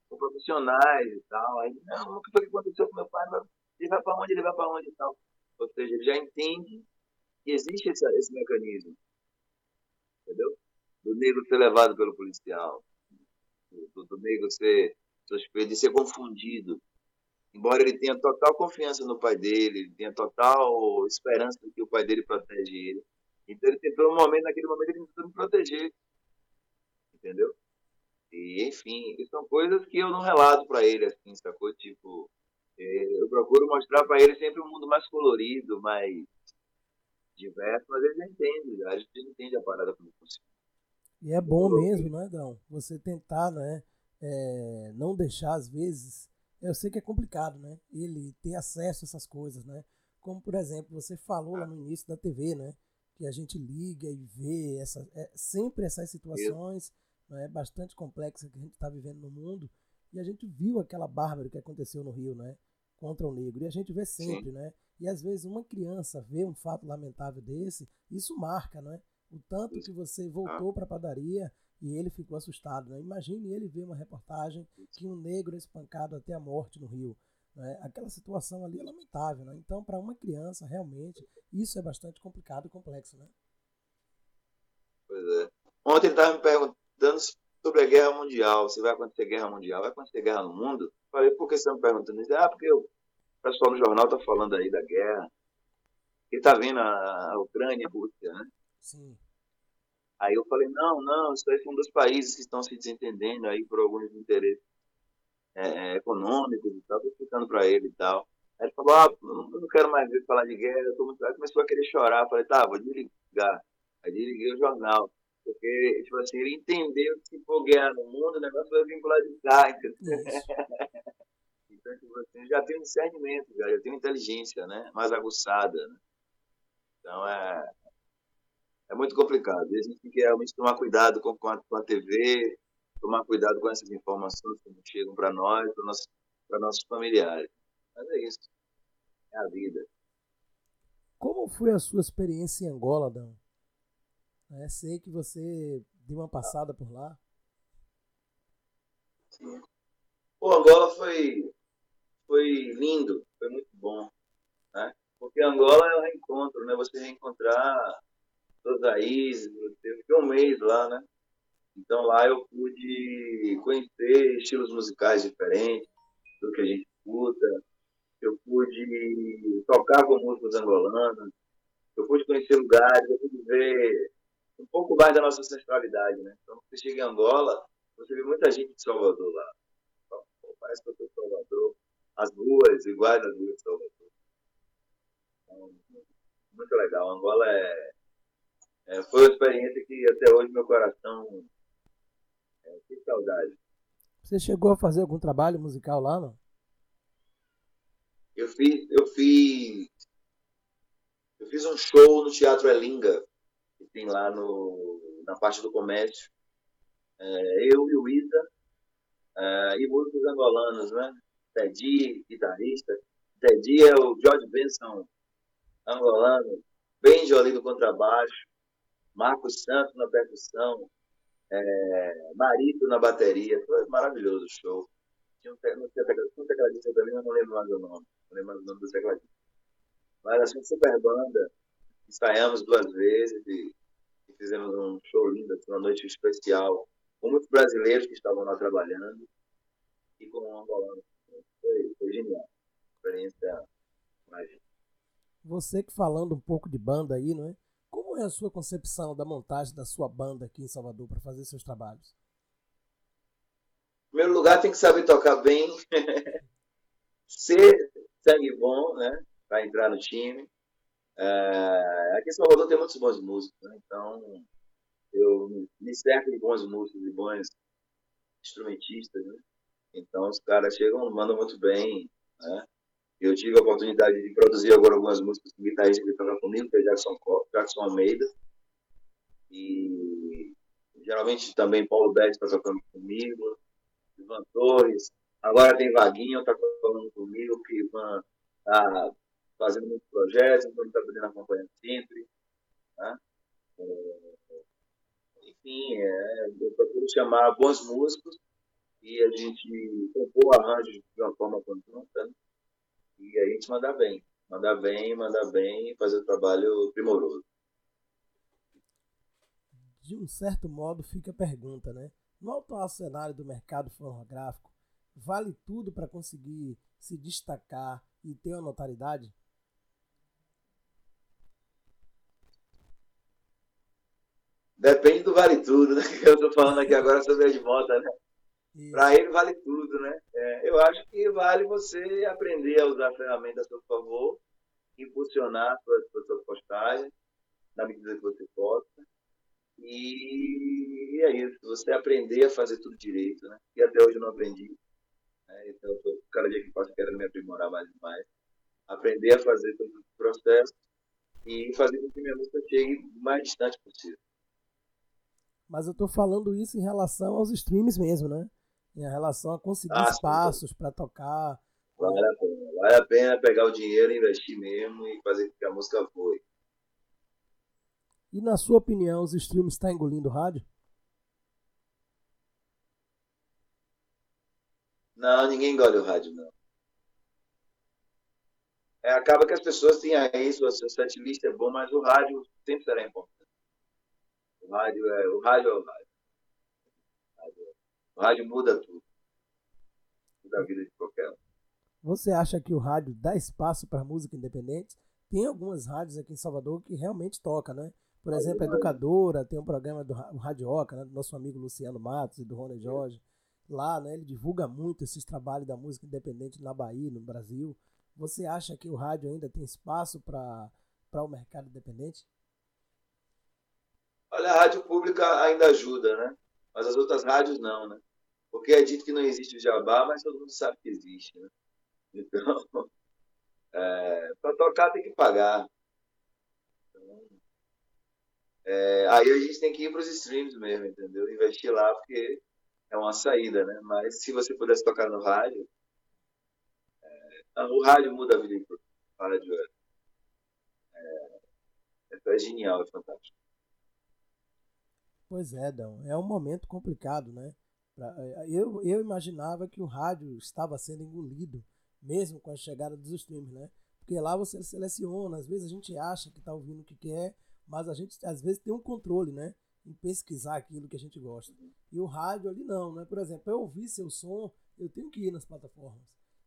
com profissionais e tal. Aí, não, o que foi que aconteceu com meu pai? Ele vai para onde, ele vai para onde e tal. Ou seja, ele já entende que existe esse, esse mecanismo. Entendeu? Do negro ser levado pelo policial. Do, do negro ser suspeito de ser confundido. Embora ele tenha total confiança no pai dele, ele tenha total esperança de que o pai dele protege ele então ele tentou um momento, naquele momento ele tentou me proteger. Entendeu? E, enfim, são coisas que eu não relato para ele, assim, sacou? Tipo, é, eu procuro mostrar para ele sempre um mundo mais colorido, mais diverso, mas ele já entende, a gente entende a parada como funciona. E é bom mesmo, né, Dão? Você tentar, né, é, não deixar, às vezes, eu sei que é complicado, né, ele ter acesso a essas coisas, né, como, por exemplo, você falou lá no início da TV, né, que a gente liga e vê essa, é, sempre essas situações né, bastante complexas que a gente está vivendo no mundo. E a gente viu aquela bárbara que aconteceu no Rio, né? Contra o negro. E a gente vê sempre, Sim. né? E às vezes uma criança vê um fato lamentável desse, isso marca, né? O tanto que você voltou para a padaria e ele ficou assustado, né? Imagine ele ver uma reportagem que um negro é espancado até a morte no Rio. Né? Aquela situação ali é lamentável. Né? Então, para uma criança, realmente, isso é bastante complicado e complexo. Né? Pois é. Ontem ele estava me perguntando sobre a guerra mundial, se vai acontecer guerra mundial, vai acontecer guerra no mundo? Falei, por que você está me perguntando isso? Ah, porque o pessoal no jornal está falando aí da guerra, que está vindo a, a Ucrânia e a Rússia, né? Sim. Aí eu falei, não, não, isso aí são dois países que estão se desentendendo aí por alguns interesses é, é econômicos e tal, explicando para ele e tal. Aí ele falou, ah, eu não quero mais ver falar de guerra, eu tô muito... Aí começou a querer chorar, eu falei, tá, vou desligar. Aí desliguei o jornal. Porque, tipo assim, ele entendeu que se for guerra no mundo, o negócio vai vir pro lado de cá, entendeu? então, tipo assim, já tem um discernimento, já, já tem uma inteligência, né? Mais aguçada, né? Então, é, é muito complicado. E a gente tem que realmente tomar cuidado com, com, a, com a TV, tomar cuidado com essas informações que chegam para nós, para nossos, nossos familiares. Mas é isso. É a vida. Como foi a sua experiência em Angola, Dan? É, sei que você deu uma passada por lá. Sim. O Angola foi, foi lindo, foi muito bom. Né? Porque Angola é um reencontro, né? Você reencontrar suas raízes. Eu fiquei um mês lá, né? Então lá eu pude conhecer estilos musicais diferentes do que a gente escuta. Eu pude tocar com músicos angolanos. Eu pude conhecer lugares, eu pude ver um pouco mais da nossa ancestralidade, né? Então, você chega em Angola, você vê muita gente de Salvador lá. Parece que eu estou em Salvador. As ruas, iguais às ruas de Salvador. Então, muito legal. Angola é, é, foi uma experiência que até hoje meu coração tem saudade. Você chegou a fazer algum trabalho musical lá, não? Eu fiz, eu fiz, eu fiz um show no Teatro Elinga que tem lá no, na parte do comércio. É, eu e o Ida, é, e músicos angolanos, né? Teddy, guitarrista. Teddy é o George Benson angolano, Benji ali no contrabaixo, Marcos Santos na percussão, é, Marito na bateria. Foi maravilhoso o show. Tinha um, não tinha um tecladista também, mas não lembro mais o nome. Não lembro mais o nome do tecladista. Mas assim, super banda ensaiamos duas vezes e, e fizemos um show lindo, assim, uma noite especial, com muitos brasileiros que estavam lá trabalhando e com um angolano. Foi, foi genial. Experiência mágica. Você que falando um pouco de banda aí, não é? É a sua concepção da montagem da sua banda aqui em Salvador para fazer seus trabalhos? Em primeiro lugar, tem que saber tocar bem, ser sangue bom, né? Para entrar no time. É, aqui em Salvador tem muitos bons músicos, né? então eu me cerco de bons músicos e bons instrumentistas, né? Então os caras chegam, mandam muito bem, né? Eu tive a oportunidade de produzir agora algumas músicas com guitarrista que toca comigo, que é Jackson, Jackson Almeida. E geralmente também Paulo Betti está tocando comigo, Ivan Torres. Agora tem Vaguinho, está tocando comigo, que Ivan está fazendo muitos projetos, então está podendo acompanhar sempre. Né? É, enfim, é, eu procuro chamar bons músicos e a gente compor arranjos de uma forma conjunta mandar bem. Mandar bem, mandar bem e fazer o trabalho primoroso. De um certo modo, fica a pergunta, né? No atual cenário do mercado fonográfico, vale tudo para conseguir se destacar e ter uma notoriedade? Depende do vale tudo, né? Eu estou falando aqui agora sobre a Edmota, né? Para ele vale tudo, né? É, eu acho que vale você aprender a usar a ferramenta a seu favor, impulsionar suas, suas postagens na medida que você possa. E, é isso, você aprender a fazer tudo direito, né? E até hoje eu não aprendi. Né? Então, eu tô, cada dia que passa querendo me aprimorar mais e mais. Aprender a fazer todo o processo e fazer com que minha música chegue o mais distante possível. Mas eu estou falando isso em relação aos streams mesmo, né? Em relação a conseguir ah, espaços para tocar. Vale a pena. Vale a pena pegar o dinheiro, investir mesmo e fazer com que a música voe. E na sua opinião, os streams estão tá engolindo o rádio? Não, ninguém engole o rádio, não. É, acaba que as pessoas têm aí, sua, sua setlist é bom, mas o rádio sempre será importante. O rádio é o rádio. É o rádio. O rádio muda tudo. Muda a vida de qualquer um. Você acha que o rádio dá espaço para música independente? Tem algumas rádios aqui em Salvador que realmente toca, né? Por exemplo, a Educadora, tem um programa do Radioca, né, do nosso amigo Luciano Matos e do Rony Jorge. Lá, né, ele divulga muito esses trabalhos da música independente na Bahia, no Brasil. Você acha que o rádio ainda tem espaço para o mercado independente? Olha, a rádio pública ainda ajuda, né? Mas as outras rádios não, né? Porque é dito que não existe o jabá, mas todo mundo sabe que existe, né? Então, é, para tocar tem que pagar. Então, é, aí a gente tem que ir para os streams mesmo, entendeu? Investir lá, porque é uma saída, né? Mas se você pudesse tocar no rádio, é, o rádio muda a vida. O rádio é, é, é genial, é fantástico. Pois é, Dão. É um momento complicado, né? Eu, eu imaginava que o rádio estava sendo engolido, mesmo com a chegada dos streams, né? Porque lá você seleciona, às vezes a gente acha que está ouvindo o que quer, mas a gente às vezes tem um controle, né? Em pesquisar aquilo que a gente gosta. E o rádio ali não, né? Por exemplo, eu ouvir seu som, eu tenho que ir nas plataformas.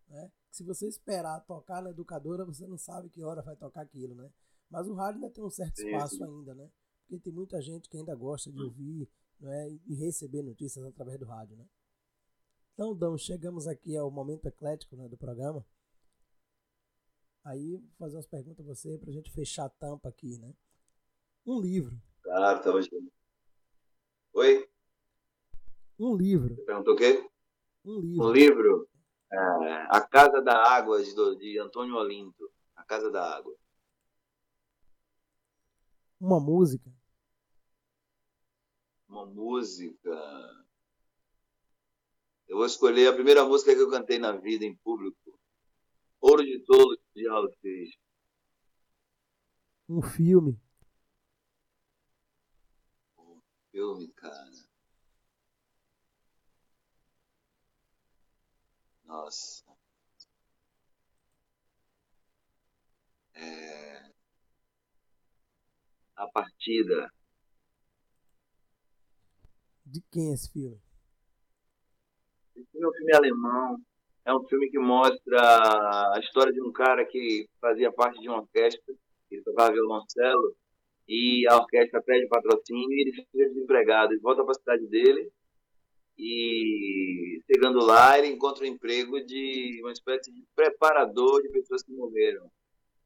Né? Se você esperar tocar na educadora, você não sabe que hora vai tocar aquilo, né? Mas o rádio ainda tem um certo espaço ainda, né? Porque tem muita gente que ainda gosta de ouvir né? e receber notícias através do rádio, né? Então, Dão, chegamos aqui ao momento eclético né, do programa. Aí, vou fazer umas perguntas a você para a gente fechar a tampa aqui, né? Um livro. Claro, tamo junto. Oi? Um livro. Você perguntou o quê? Um livro. Um livro? É, a Casa da Água, de, de Antônio Olinto. A Casa da Água. Uma música. Uma música. Eu vou escolher a primeira música que eu cantei na vida em público. Ouro de Tolo, de Seixas. Um filme. Um filme, cara. Nossa. É... A partida. De quem é esse filme? Esse filme é um filme alemão é um filme que mostra a história de um cara que fazia parte de uma orquestra, ele tocava violoncelo, e a orquestra pede patrocínio e ele fica desempregado. Ele volta para a cidade dele e, chegando lá, ele encontra um emprego de uma espécie de preparador de pessoas que morreram.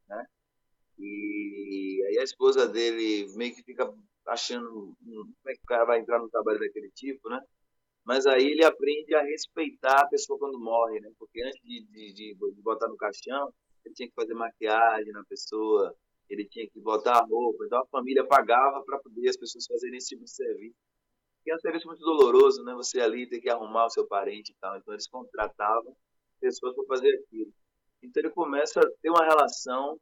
Né? E aí a esposa dele meio que fica achando como é que o cara vai entrar no trabalho daquele tipo, né? mas aí ele aprende a respeitar a pessoa quando morre, né? Porque antes de, de, de, botar no caixão, ele tinha que fazer maquiagem na pessoa, ele tinha que botar a roupa, então a família pagava para poder as pessoas fazerem esse tipo de serviço. E é um serviço muito doloroso, né? Você ali tem que arrumar o seu parente e tal, então eles contratavam pessoas para fazer aquilo. Então ele começa a ter uma relação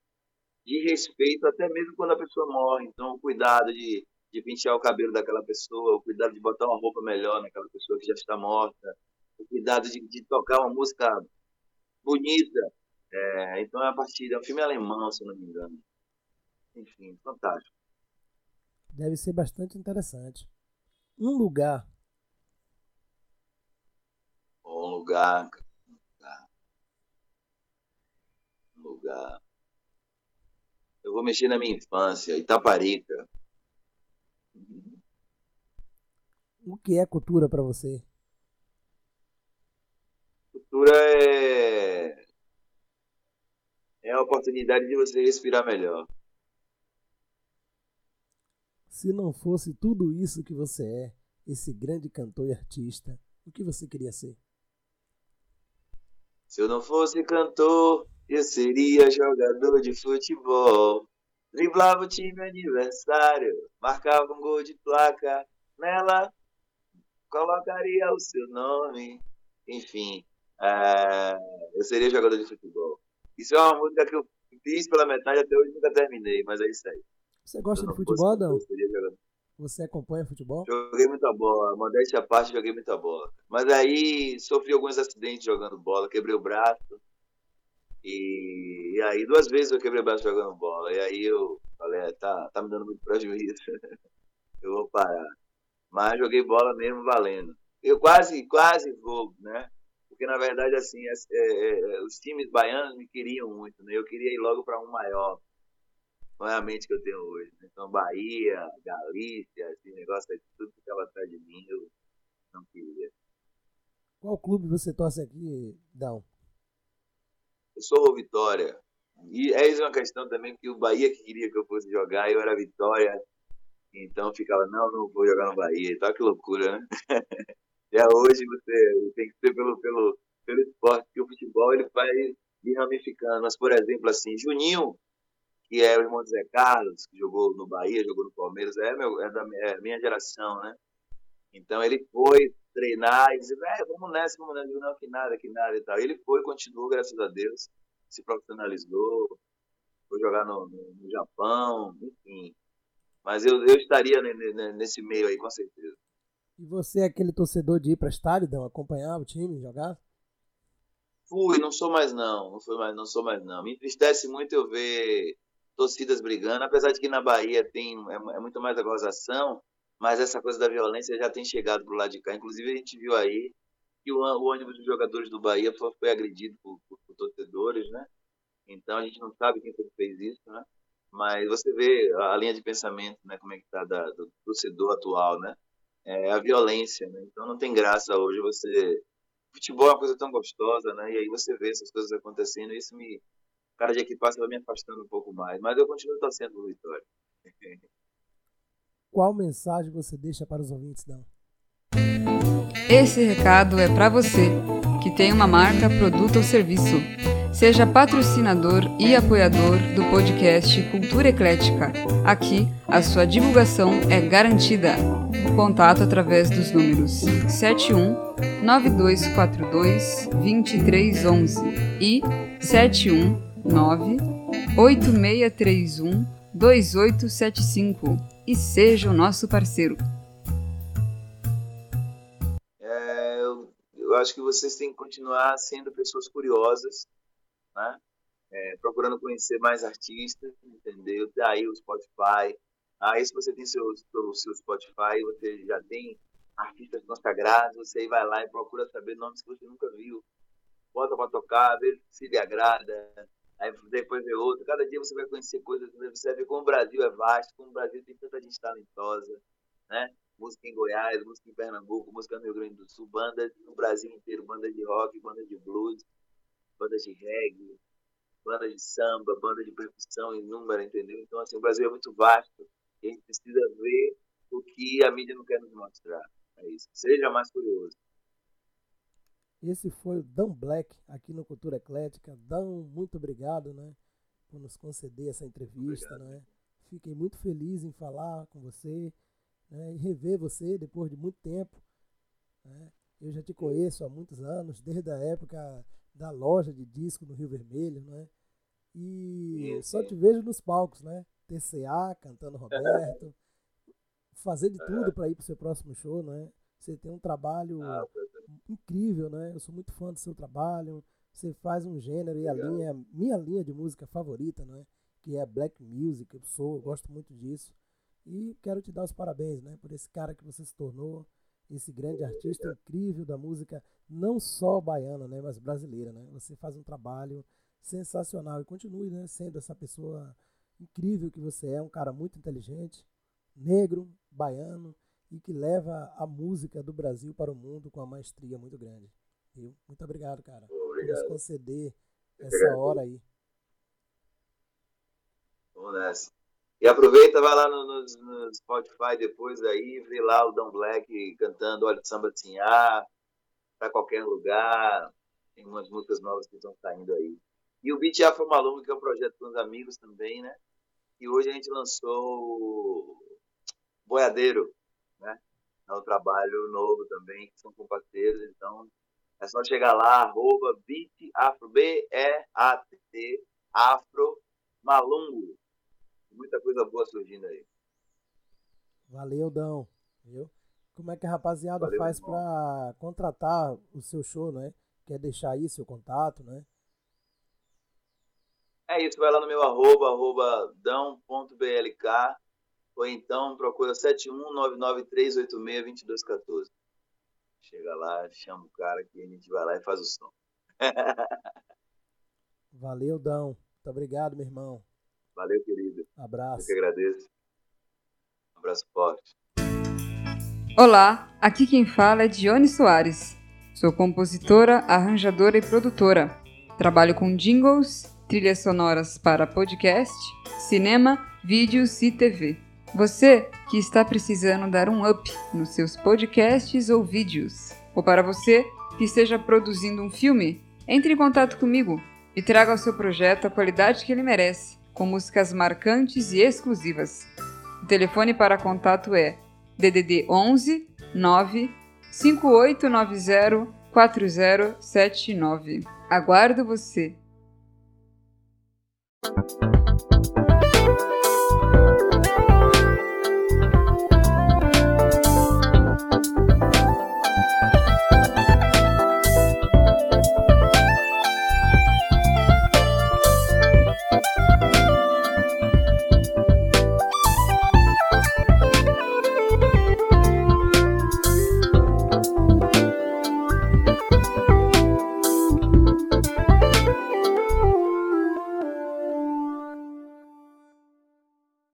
de respeito até mesmo quando a pessoa morre, então o cuidado de de pentear o cabelo daquela pessoa, o cuidado de botar uma roupa melhor naquela pessoa que já está morta, o cuidado de, de tocar uma música bonita. É, então é a partir, é um filme alemão, se não me engano. Enfim, fantástico. Deve ser bastante interessante. Um lugar. Um lugar. Um lugar. Um lugar. Eu vou mexer na minha infância, Itaparica. O que é cultura para você? Cultura é é a oportunidade de você respirar melhor. Se não fosse tudo isso que você é, esse grande cantor e artista, o que você queria ser? Se eu não fosse cantor, eu seria jogador de futebol. Driblava o time adversário, marcava um gol de placa, nela colocaria o seu nome, enfim, é, eu seria jogador de futebol. Isso é uma música que eu fiz pela metade até hoje nunca terminei, mas é isso aí. Você gosta de futebol, Adão? Você acompanha futebol? Joguei muita bola, modéstia à parte, joguei muita bola. Mas aí sofri alguns acidentes jogando bola, quebrei o braço, e, e, aí duas vezes eu quebrei o braço jogando bola. E aí eu falei, é, tá, tá me dando muito prejuízo. eu vou parar. Mas joguei bola mesmo valendo. eu quase, quase vou, né? Porque, na verdade, assim, é, é, é, os times baianos me queriam muito, né? Eu queria ir logo para um maior. Não é a mente que eu tenho hoje. Né? Então, Bahia, Galícia, esse negócio aí, tudo ficava atrás de mim, eu não queria. Qual clube você torce aqui, Dão? Eu sou o Vitória. E é uma questão também que o Bahia que queria que eu fosse jogar, eu era Vitória. Então ficava, não, não vou jogar no Bahia. Tá que loucura, né? Já hoje você tem que ser pelo, pelo, pelo esporte, porque o futebol ele vai ir ramificando. Mas, por exemplo, assim, Juninho, que é o irmão de Zé Carlos, que jogou no Bahia, jogou no Palmeiras, é, meu, é da é minha geração, né? Então ele foi treinar e dizer, é, vamos nessa, vamos nessa. Não, que nada, que nada e tal. Ele foi, continuou, graças a Deus, se profissionalizou, foi jogar no, no, no Japão, enfim. Mas eu, eu estaria nesse meio aí, com certeza. E você é aquele torcedor de ir para estádio? Acompanhar o time, jogar? Fui, não sou mais não, não fui mais, não sou mais não. Me entristece muito eu ver torcidas brigando, apesar de que na Bahia tem é, é muito mais a gozação, mas essa coisa da violência já tem chegado pro lado de cá. Inclusive a gente viu aí que o, o ônibus dos jogadores do Bahia foi, foi agredido por, por, por, torcedores, né? Então a gente não sabe quem foi que fez isso, né? Mas você vê a linha de pensamento, né? Como é que tá da, do torcedor atual, né? É a violência, né? Então não tem graça hoje você futebol é uma coisa tão gostosa, né? E aí você vê essas coisas acontecendo, e isso me cada dia que passa vai me afastando um pouco mais, mas eu continuo torcendo o Vitória. Qual mensagem você deixa para os ouvintes, Dan? Esse recado é para você que tem uma marca, produto ou serviço. Seja patrocinador e apoiador do podcast Cultura Eclética. Aqui, a sua divulgação é garantida. Contato através dos números 71 9242 2311 e 719 8631 2875 e seja o nosso parceiro. É, eu, eu, acho que vocês têm que continuar sendo pessoas curiosas, né? É, procurando conhecer mais artistas, entendeu? Daí o Spotify. Aí se você tem seu, seu, seu Spotify, você já tem artistas consagrados, você aí vai lá e procura saber nomes que você nunca viu. Bota para tocar, vê se lhe agrada, aí depois vê outro. Cada dia você vai conhecer coisas, você ver como o Brasil é vasto, como o Brasil tem tanta gente talentosa, né? Música em Goiás, música em Pernambuco, música no Rio Grande do Sul, bandas no Brasil inteiro, bandas de rock, bandas de blues, bandas de reggae, bandas de samba, bandas de percussão inúmera, entendeu? Então, assim, o Brasil é muito vasto e a gente precisa ver o que a mídia não quer nos mostrar. É isso. Seja mais curioso. Esse foi o Dan Black aqui no Cultura Eclética. Dan, muito obrigado, né, por nos conceder essa entrevista, né? Fiquei muito feliz em falar com você, né, e rever você depois de muito tempo. Né? Eu já te conheço há muitos anos, desde a época da loja de disco no Rio Vermelho, né? E só te vejo nos palcos, né? TCA, cantando Roberto, fazer de tudo para ir para o seu próximo show, né? Você tem um trabalho ah, incrível, né? Eu sou muito fã do seu trabalho. Você faz um gênero e a linha, minha linha de música favorita, né? Que é black music. Eu sou, eu gosto muito disso. E quero te dar os parabéns, né? Por esse cara que você se tornou, esse grande artista incrível da música, não só baiana, né? Mas brasileira, né? Você faz um trabalho sensacional e continue, né? Sendo essa pessoa incrível que você é, um cara muito inteligente, negro, baiano e que leva a música do Brasil para o mundo com uma maestria muito grande. Viu? Muito obrigado, cara, obrigado. por nos conceder essa hora aí. Vamos nessa. E aproveita, vai lá no, no, no, Spotify depois aí, vê lá o Dom Black cantando Olha de Samba de Sinhá, para qualquer lugar. Tem umas músicas novas que estão saindo aí. E o Beat Afro Malungo, que é um projeto com os amigos também, né? E hoje a gente lançou Boiadeiro, né? É um trabalho novo também, que são com parceiros, então é só chegar lá, arroba Afro, B-E-A-T, Afro Malungo. Muita coisa boa surgindo aí. Valeu, Dão. Viu? Como é que a rapaziada Valeu, faz para contratar o seu show, né? Quer deixar aí seu contato, né? É isso, vai lá no meu arroba, arroba dão.blk ou então procura 71993862214. Chega lá, chama o cara que a gente vai lá e faz o som. Valeu, Dão. Muito obrigado, meu irmão. Valeu, querido. Abraço. Eu que agradeço. Um abraço forte. Olá, aqui quem fala é Dione Soares. Sou compositora, arranjadora e produtora. Trabalho com jingles, trilhas sonoras para podcast, cinema, vídeos e TV. Você que está precisando dar um up nos seus podcasts ou vídeos, ou para você que esteja produzindo um filme, entre em contato comigo e traga ao seu projeto a qualidade que ele merece, com músicas marcantes e exclusivas. O telefone para contato é DDD 11 9 5890 4079. Aguardo você.